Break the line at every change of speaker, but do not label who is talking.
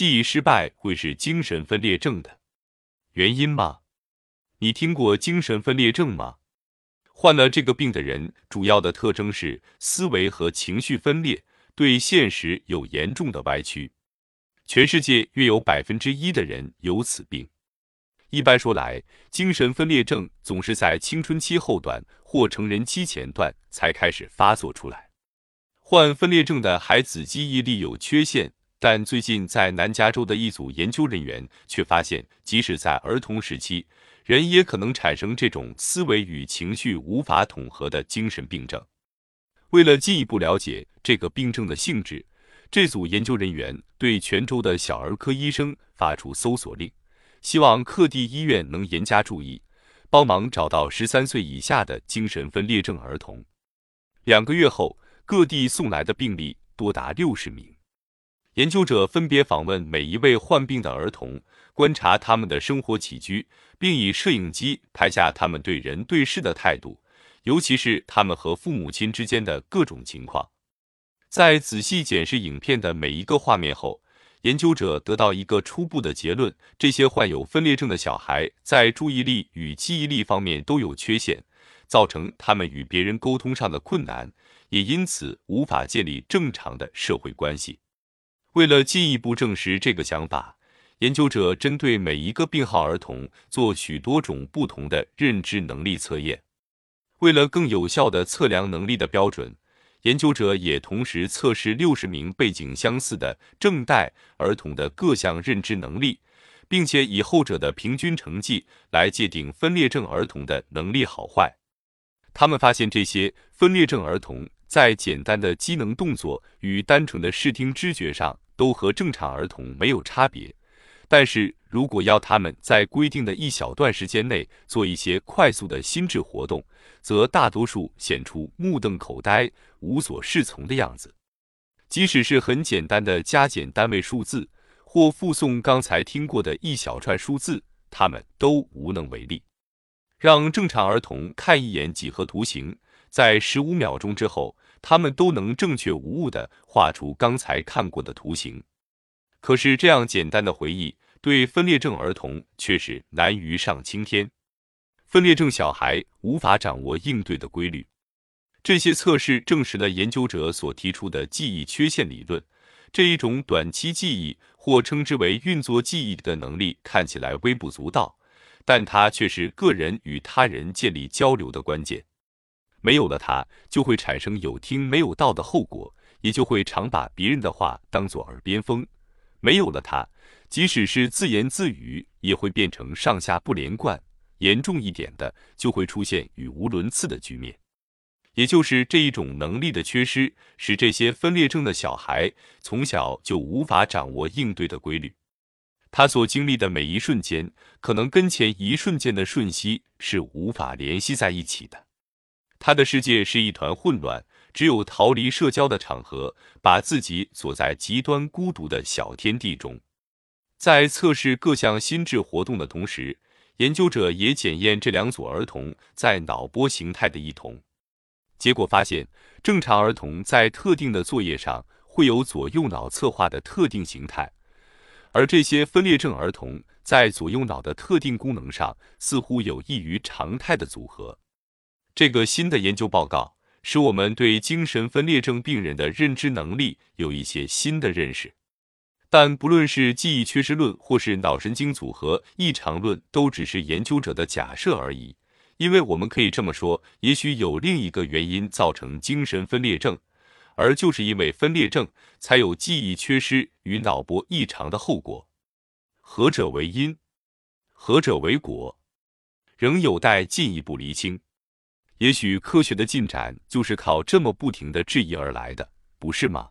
记忆失败会是精神分裂症的原因吗？你听过精神分裂症吗？患了这个病的人，主要的特征是思维和情绪分裂，对现实有严重的歪曲。全世界约有百分之一的人有此病。一般说来，精神分裂症总是在青春期后段或成人期前段才开始发作出来。患分裂症的孩子记忆力有缺陷，但最近在南加州的一组研究人员却发现，即使在儿童时期，人也可能产生这种思维与情绪无法统合的精神病症。为了进一步了解这个病症的性质，这组研究人员对全州的小儿科医生发出搜索令，希望各地医院能严加注意，帮忙找到十三岁以下的精神分裂症儿童。两个月后，各地送来的病例多达六十名。研究者分别访问每一位患病的儿童，观察他们的生活起居，并以摄影机拍下他们对人对事的态度，尤其是他们和父母亲之间的各种情况。在仔细检视影片的每一个画面后，研究者得到一个初步的结论：这些患有分裂症的小孩在注意力与记忆力方面都有缺陷，造成他们与别人沟通上的困难，也因此无法建立正常的社会关系。为了进一步证实这个想法，研究者针对每一个病号儿童做许多种不同的认知能力测验。为了更有效的测量能力的标准，研究者也同时测试六十名背景相似的正代儿童的各项认知能力，并且以后者的平均成绩来界定分裂症儿童的能力好坏。他们发现，这些分裂症儿童。在简单的机能动作与单纯的视听知觉上，都和正常儿童没有差别。但是如果要他们在规定的一小段时间内做一些快速的心智活动，则大多数显出目瞪口呆、无所适从的样子。即使是很简单的加减单位数字，或复诵刚才听过的一小串数字，他们都无能为力。让正常儿童看一眼几何图形。在十五秒钟之后，他们都能正确无误地画出刚才看过的图形。可是，这样简单的回忆对分裂症儿童却是难于上青天。分裂症小孩无法掌握应对的规律。这些测试证实了研究者所提出的记忆缺陷理论。这一种短期记忆，或称之为运作记忆的能力，看起来微不足道，但它却是个人与他人建立交流的关键。没有了它，就会产生有听没有到的后果，也就会常把别人的话当作耳边风。没有了它，即使是自言自语，也会变成上下不连贯。严重一点的，就会出现语无伦次的局面。也就是这一种能力的缺失，使这些分裂症的小孩从小就无法掌握应对的规律。他所经历的每一瞬间，可能跟前一瞬间的瞬息是无法联系在一起的。他的世界是一团混乱，只有逃离社交的场合，把自己锁在极端孤独的小天地中。在测试各项心智活动的同时，研究者也检验这两组儿童在脑波形态的异同。结果发现，正常儿童在特定的作业上会有左右脑侧画的特定形态，而这些分裂症儿童在左右脑的特定功能上似乎有异于常态的组合。这个新的研究报告使我们对精神分裂症病人的认知能力有一些新的认识，但不论是记忆缺失论或是脑神经组合异常论，都只是研究者的假设而已。因为我们可以这么说，也许有另一个原因造成精神分裂症，而就是因为分裂症才有记忆缺失与脑波异常的后果。何者为因，何者为果，仍有待进一步厘清。也许科学的进展就是靠这么不停的质疑而来的，不是吗？